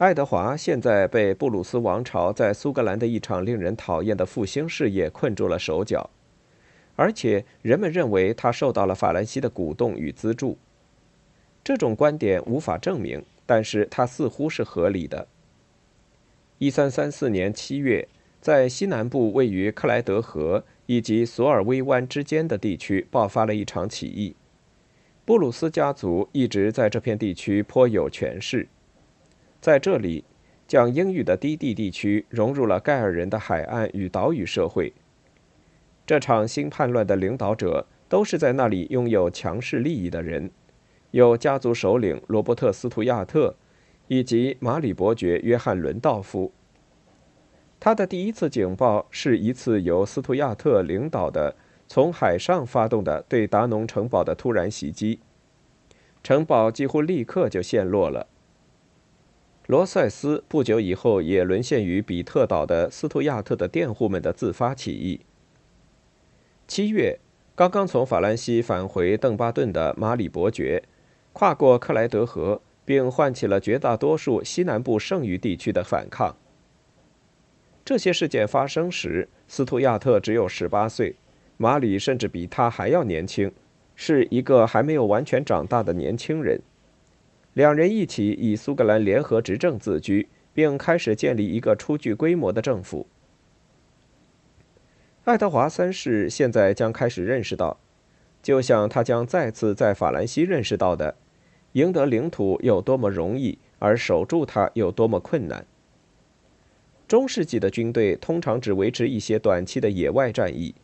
爱德华现在被布鲁斯王朝在苏格兰的一场令人讨厌的复兴事业困住了手脚，而且人们认为他受到了法兰西的鼓动与资助。这种观点无法证明，但是它似乎是合理的。一三三四年七月，在西南部位于克莱德河以及索尔威湾之间的地区爆发了一场起义。布鲁斯家族一直在这片地区颇有权势。在这里，讲英语的低地地区融入了盖尔人的海岸与岛屿社会。这场新叛乱的领导者都是在那里拥有强势利益的人，有家族首领罗伯特·斯图亚特，以及马里伯爵约翰·伦道夫。他的第一次警报是一次由斯图亚特领导的从海上发动的对达农城堡的突然袭击，城堡几乎立刻就陷落了。罗塞斯不久以后也沦陷于比特岛的斯图亚特的佃户们的自发起义。七月，刚刚从法兰西返回邓巴顿的马里伯爵，跨过克莱德河，并唤起了绝大多数西南部剩余地区的反抗。这些事件发生时，斯图亚特只有十八岁，马里甚至比他还要年轻，是一个还没有完全长大的年轻人。两人一起以苏格兰联合执政自居，并开始建立一个初具规模的政府。爱德华三世现在将开始认识到，就像他将再次在法兰西认识到的，赢得领土有多么容易，而守住它有多么困难。中世纪的军队通常只维持一些短期的野外战役，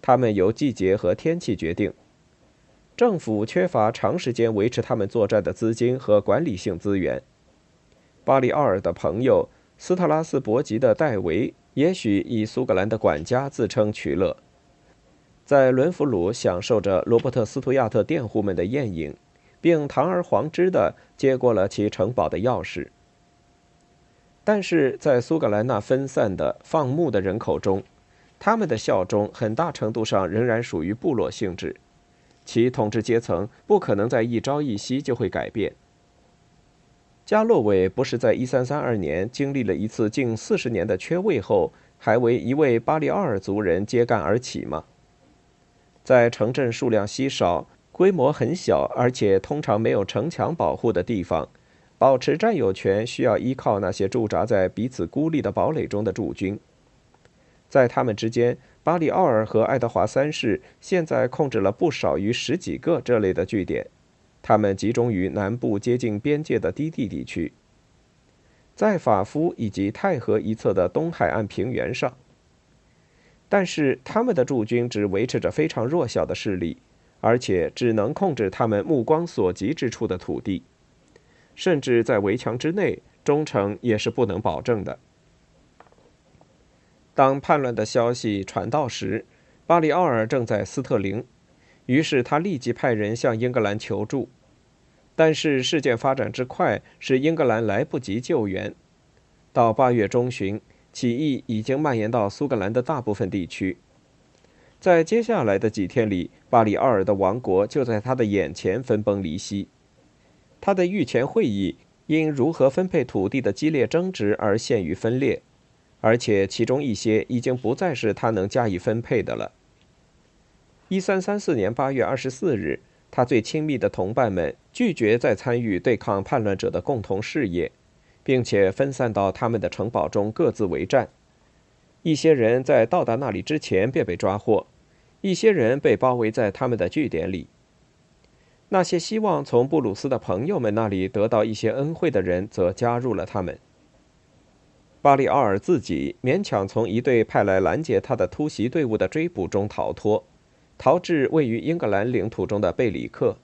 他们由季节和天气决定。政府缺乏长时间维持他们作战的资金和管理性资源。巴里奥尔的朋友斯特拉斯伯吉的戴维也许以苏格兰的管家自称取乐，在伦弗鲁享受着罗伯特斯图亚特佃户们的宴饮，并堂而皇之地接过了其城堡的钥匙。但是在苏格兰那分散的放牧的人口中，他们的效忠很大程度上仍然属于部落性质。其统治阶层不可能在一朝一夕就会改变。加洛韦不是在1332年经历了一次近四十年的缺位后，还为一位巴利奥尔族人揭竿而起吗？在城镇数量稀少、规模很小，而且通常没有城墙保护的地方，保持占有权需要依靠那些驻扎在彼此孤立的堡垒中的驻军，在他们之间。巴里奥尔和爱德华三世现在控制了不少于十几个这类的据点，他们集中于南部接近边界的低地地区，在法夫以及泰河一侧的东海岸平原上。但是他们的驻军只维持着非常弱小的势力，而且只能控制他们目光所及之处的土地，甚至在围墙之内，忠诚也是不能保证的。当叛乱的消息传到时，巴里奥尔正在斯特林，于是他立即派人向英格兰求助。但是事件发展之快，使英格兰来不及救援。到八月中旬，起义已经蔓延到苏格兰的大部分地区。在接下来的几天里，巴里奥尔的王国就在他的眼前分崩离析。他的御前会议因如何分配土地的激烈争执而陷于分裂。而且其中一些已经不再是他能加以分配的了。一三三四年八月二十四日，他最亲密的同伴们拒绝再参与对抗叛乱者的共同事业，并且分散到他们的城堡中各自为战。一些人在到达那里之前便被抓获，一些人被包围在他们的据点里。那些希望从布鲁斯的朋友们那里得到一些恩惠的人则加入了他们。巴里奥尔自己勉强从一队派来拦截他的突袭队伍的追捕中逃脱，逃至位于英格兰领土中的贝里克。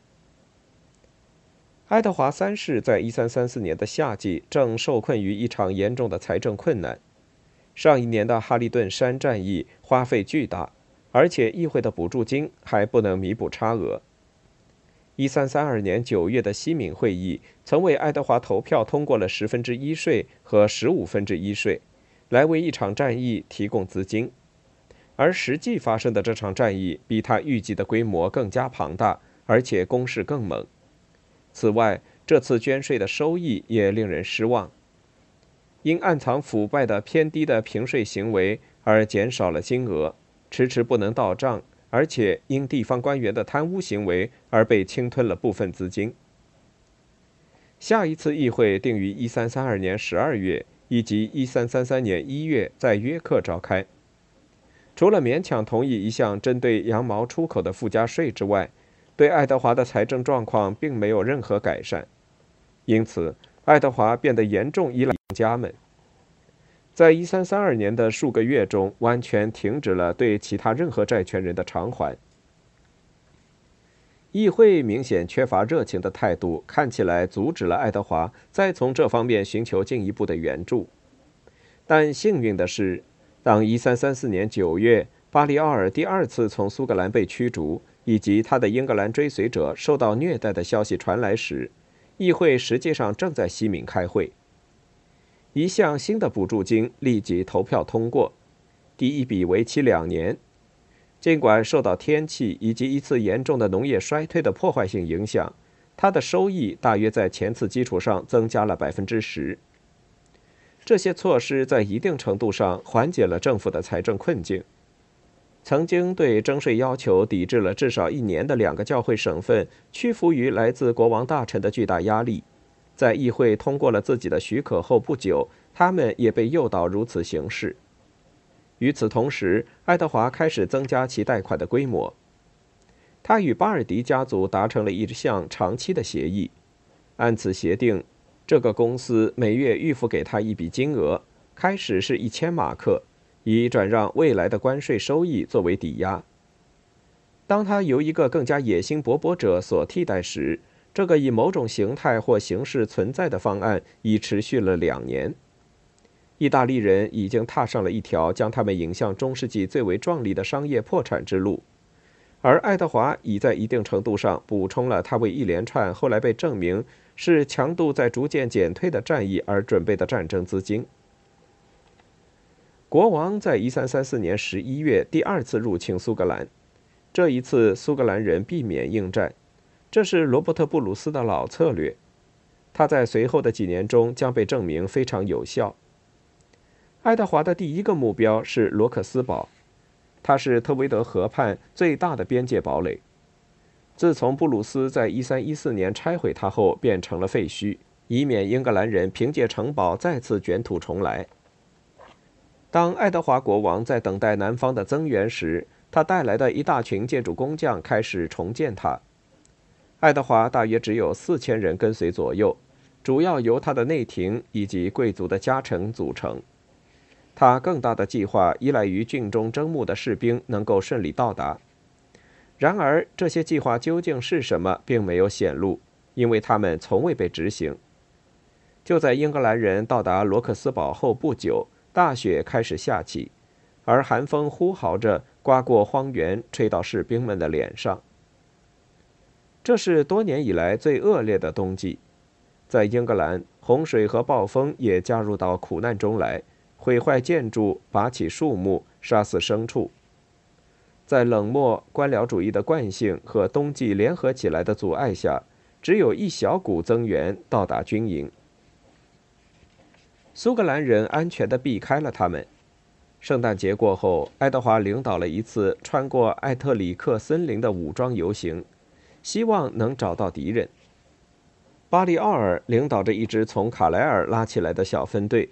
爱德华三世在一三三四年的夏季正受困于一场严重的财政困难。上一年的哈利顿山战役花费巨大，而且议会的补助金还不能弥补差额。一三三二年九月的西敏会议曾为爱德华投票通过了十分之一税和十五分之一税，来为一场战役提供资金。而实际发生的这场战役比他预计的规模更加庞大，而且攻势更猛。此外，这次捐税的收益也令人失望，因暗藏腐败的偏低的平税行为而减少了金额，迟迟不能到账，而且因地方官员的贪污行为而被侵吞了部分资金。下一次议会定于一三三二年十二月以及一三三三年一月在约克召开。除了勉强同意一项针对羊毛出口的附加税之外，对爱德华的财政状况并没有任何改善。因此，爱德华变得严重依赖家们。在一三三二年的数个月中，完全停止了对其他任何债权人的偿还。议会明显缺乏热情的态度，看起来阻止了爱德华再从这方面寻求进一步的援助。但幸运的是，当1334年9月巴里奥尔第二次从苏格兰被驱逐，以及他的英格兰追随者受到虐待的消息传来时，议会实际上正在西敏开会。一项新的补助金立即投票通过，第一笔为期两年。尽管受到天气以及一次严重的农业衰退的破坏性影响，它的收益大约在前次基础上增加了百分之十。这些措施在一定程度上缓解了政府的财政困境。曾经对征税要求抵制了至少一年的两个教会省份屈服于来自国王大臣的巨大压力，在议会通过了自己的许可后不久，他们也被诱导如此行事。与此同时，爱德华开始增加其贷款的规模。他与巴尔迪家族达成了一项长期的协议，按此协定，这个公司每月预付给他一笔金额，开始是一千马克，以转让未来的关税收益作为抵押。当他由一个更加野心勃勃者所替代时，这个以某种形态或形式存在的方案已持续了两年。意大利人已经踏上了一条将他们引向中世纪最为壮丽的商业破产之路，而爱德华已在一定程度上补充了他为一连串后来被证明是强度在逐渐减退的战役而准备的战争资金。国王在1334年11月第二次入侵苏格兰，这一次苏格兰人避免应战，这是罗伯特·布鲁斯的老策略，他在随后的几年中将被证明非常有效。爱德华的第一个目标是罗克斯堡，它是特维德河畔最大的边界堡垒。自从布鲁斯在1314年拆毁它后，变成了废墟，以免英格兰人凭借城堡再次卷土重来。当爱德华国王在等待南方的增援时，他带来的一大群建筑工匠开始重建它。爱德华大约只有四千人跟随左右，主要由他的内廷以及贵族的家臣组成。他更大的计划依赖于郡中征募的士兵能够顺利到达。然而，这些计划究竟是什么，并没有显露，因为他们从未被执行。就在英格兰人到达罗克斯堡后不久，大雪开始下起，而寒风呼号着刮过荒原，吹到士兵们的脸上。这是多年以来最恶劣的冬季。在英格兰，洪水和暴风也加入到苦难中来。毁坏建筑，拔起树木，杀死牲畜。在冷漠、官僚主义的惯性和冬季联合起来的阻碍下，只有一小股增援到达军营。苏格兰人安全地避开了他们。圣诞节过后，爱德华领导了一次穿过艾特里克森林的武装游行，希望能找到敌人。巴里奥尔领导着一支从卡莱尔拉起来的小分队。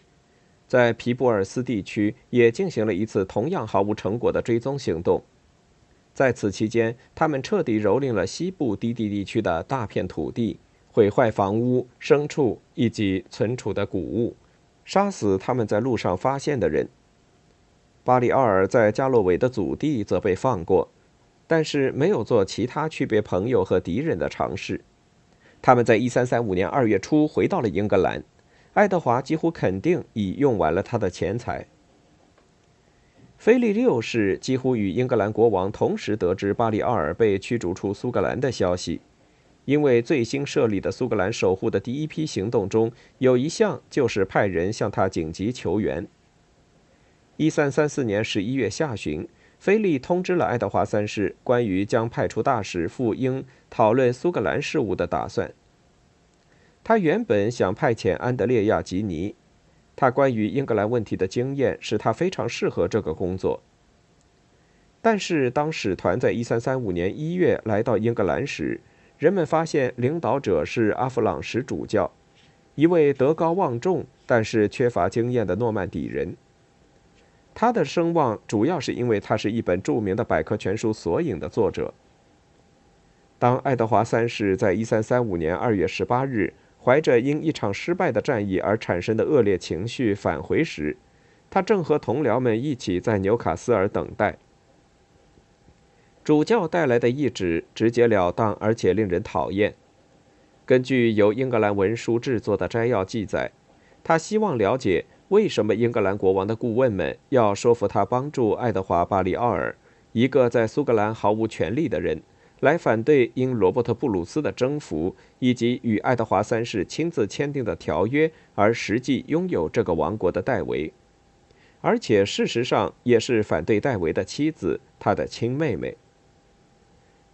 在皮布尔斯地区也进行了一次同样毫无成果的追踪行动。在此期间，他们彻底蹂躏了西部低地地区的大片土地，毁坏房屋、牲畜以及存储的谷物，杀死他们在路上发现的人。巴里奥尔在加洛韦的祖地则被放过，但是没有做其他区别朋友和敌人的尝试。他们在1335年2月初回到了英格兰。爱德华几乎肯定已用完了他的钱财。菲利六世几乎与英格兰国王同时得知巴里奥尔被驱逐出苏格兰的消息，因为最新设立的苏格兰守护的第一批行动中有一项就是派人向他紧急求援。一三三四年十一月下旬，菲利通知了爱德华三世关于将派出大使赴英讨论苏格兰事务的打算。他原本想派遣安德烈亚·吉尼，他关于英格兰问题的经验使他非常适合这个工作。但是，当使团在1335年1月来到英格兰时，人们发现领导者是阿弗朗什主教，一位德高望重但是缺乏经验的诺曼底人。他的声望主要是因为他是一本著名的百科全书《索引》的作者。当爱德华三世在1335年2月18日怀着因一场失败的战役而产生的恶劣情绪返回时，他正和同僚们一起在纽卡斯尔等待。主教带来的懿旨直截了当，而且令人讨厌。根据由英格兰文书制作的摘要记载，他希望了解为什么英格兰国王的顾问们要说服他帮助爱德华·巴里奥尔，一个在苏格兰毫无权力的人。来反对因罗伯特·布鲁斯的征服以及与爱德华三世亲自签订的条约而实际拥有这个王国的戴维，而且事实上也是反对戴维的妻子，他的亲妹妹。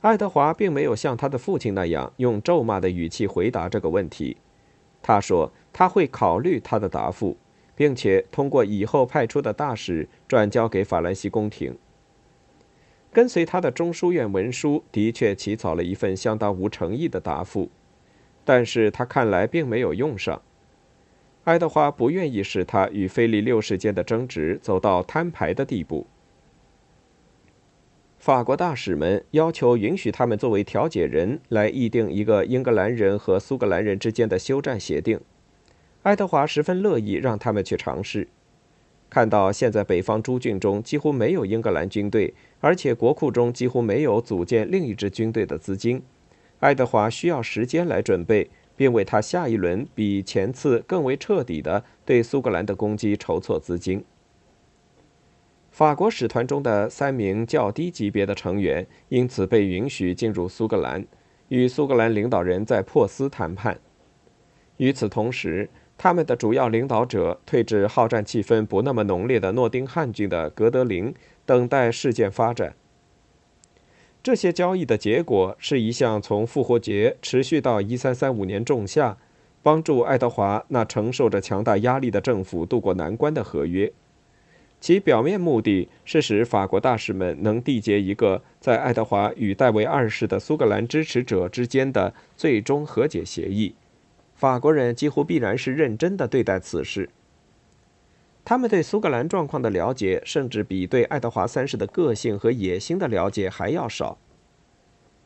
爱德华并没有像他的父亲那样用咒骂的语气回答这个问题，他说他会考虑他的答复，并且通过以后派出的大使转交给法兰西宫廷。跟随他的中书院文书的确起草了一份相当无诚意的答复，但是他看来并没有用上。爱德华不愿意使他与菲利六世间的争执走到摊牌的地步。法国大使们要求允许他们作为调解人来议定一个英格兰人和苏格兰人之间的休战协定，爱德华十分乐意让他们去尝试。看到现在北方诸郡中几乎没有英格兰军队，而且国库中几乎没有组建另一支军队的资金，爱德华需要时间来准备，并为他下一轮比前次更为彻底的对苏格兰的攻击筹措资金。法国使团中的三名较低级别的成员因此被允许进入苏格兰，与苏格兰领导人在珀斯谈判。与此同时，他们的主要领导者退至好战气氛不那么浓烈的诺丁汉郡的格德林，等待事件发展。这些交易的结果是一项从复活节持续到1335年仲夏，帮助爱德华那承受着强大压力的政府渡过难关的合约。其表面目的是使法国大使们能缔结一个在爱德华与戴维二世的苏格兰支持者之间的最终和解协议。法国人几乎必然是认真的对待此事。他们对苏格兰状况的了解，甚至比对爱德华三世的个性和野心的了解还要少。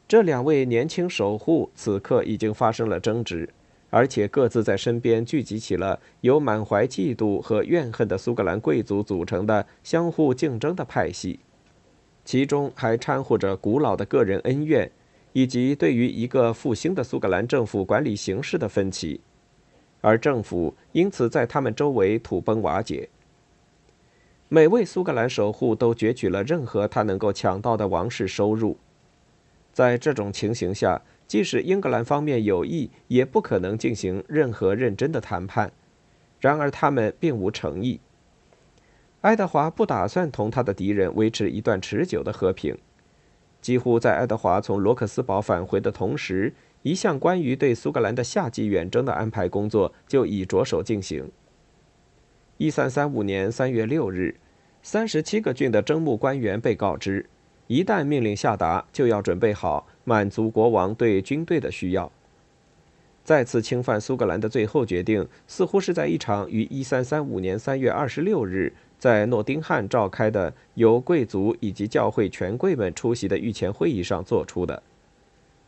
这两位年轻守护此刻已经发生了争执，而且各自在身边聚集起了由满怀嫉妒和怨恨的苏格兰贵族组成的相互竞争的派系，其中还掺和着古老的个人恩怨。以及对于一个复兴的苏格兰政府管理形势的分歧，而政府因此在他们周围土崩瓦解。每位苏格兰守护都攫取了任何他能够抢到的王室收入。在这种情形下，即使英格兰方面有意，也不可能进行任何认真的谈判。然而，他们并无诚意。爱德华不打算同他的敌人维持一段持久的和平。几乎在爱德华从罗克斯堡返回的同时，一项关于对苏格兰的夏季远征的安排工作就已着手进行。一三三五年三月六日，三十七个郡的征募官员被告知，一旦命令下达，就要准备好满足国王对军队的需要。再次侵犯苏格兰的最后决定，似乎是在一场于一三三五年三月二十六日。在诺丁汉召开的由贵族以及教会权贵们出席的御前会议上做出的。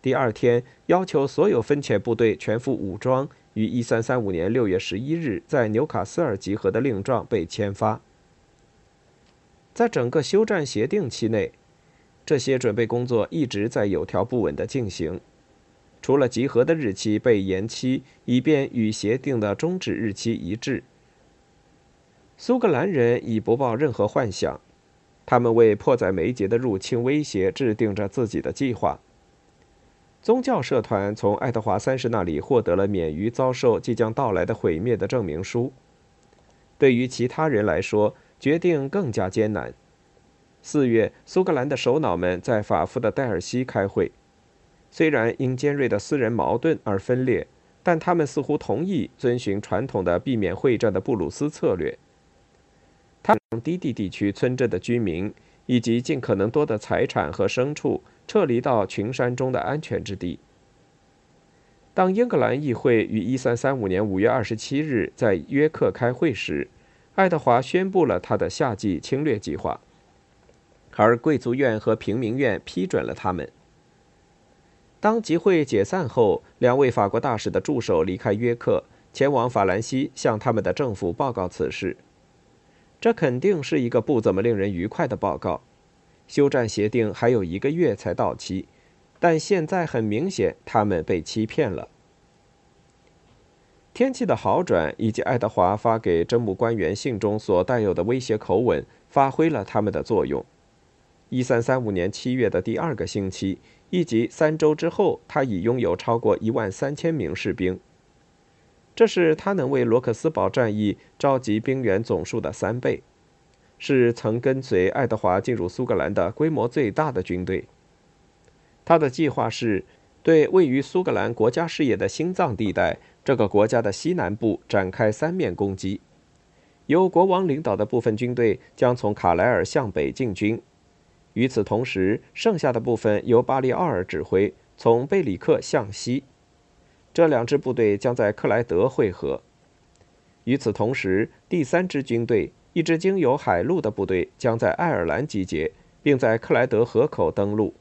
第二天，要求所有分遣部队全副武装，于1335年6月11日在纽卡斯尔集合的令状被签发。在整个休战协定期内，这些准备工作一直在有条不紊地进行，除了集合的日期被延期，以便与协定的终止日期一致。苏格兰人已不抱任何幻想，他们为迫在眉睫的入侵威胁制定着自己的计划。宗教社团从爱德华三世那里获得了免于遭受即将到来的毁灭的证明书。对于其他人来说，决定更加艰难。四月，苏格兰的首脑们在法夫的戴尔西开会，虽然因尖锐的私人矛盾而分裂，但他们似乎同意遵循传统的避免会战的布鲁斯策略。他让低地地区村镇的居民以及尽可能多的财产和牲畜撤离到群山中的安全之地。当英格兰议会于1335年5月27日在约克开会时，爱德华宣布了他的夏季侵略计划，而贵族院和平民院批准了他们。当集会解散后，两位法国大使的助手离开约克，前往法兰西向他们的政府报告此事。这肯定是一个不怎么令人愉快的报告。休战协定还有一个月才到期，但现在很明显，他们被欺骗了。天气的好转以及爱德华发给征募官员信中所带有的威胁口吻，发挥了他们的作用。一三三五年七月的第二个星期，以及三周之后，他已拥有超过一万三千名士兵。这是他能为罗克斯堡战役召集兵员总数的三倍，是曾跟随爱德华进入苏格兰的规模最大的军队。他的计划是对位于苏格兰国家事业的心脏地带——这个国家的西南部展开三面攻击。由国王领导的部分军队将从卡莱尔向北进军，与此同时，剩下的部分由巴利奥尔指挥，从贝里克向西。这两支部队将在克莱德会合。与此同时，第三支军队，一支经由海路的部队，将在爱尔兰集结，并在克莱德河口登陆。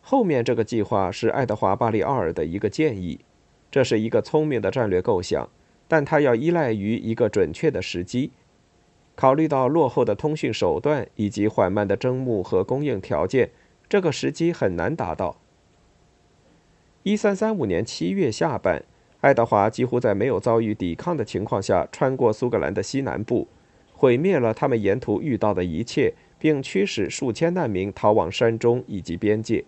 后面这个计划是爱德华·巴利奥尔的一个建议，这是一个聪明的战略构想，但它要依赖于一个准确的时机。考虑到落后的通讯手段以及缓慢的征募和供应条件，这个时机很难达到。一三三五年七月下半，爱德华几乎在没有遭遇抵抗的情况下，穿过苏格兰的西南部，毁灭了他们沿途遇到的一切，并驱使数千难民逃往山中以及边界。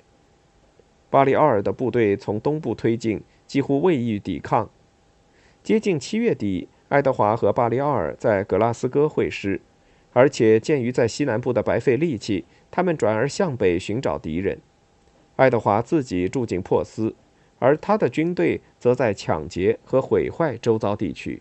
巴里奥尔的部队从东部推进，几乎未遇抵抗。接近七月底，爱德华和巴里奥尔在格拉斯哥会师，而且鉴于在西南部的白费力气，他们转而向北寻找敌人。爱德华自己住进珀斯。而他的军队则在抢劫和毁坏周遭地区。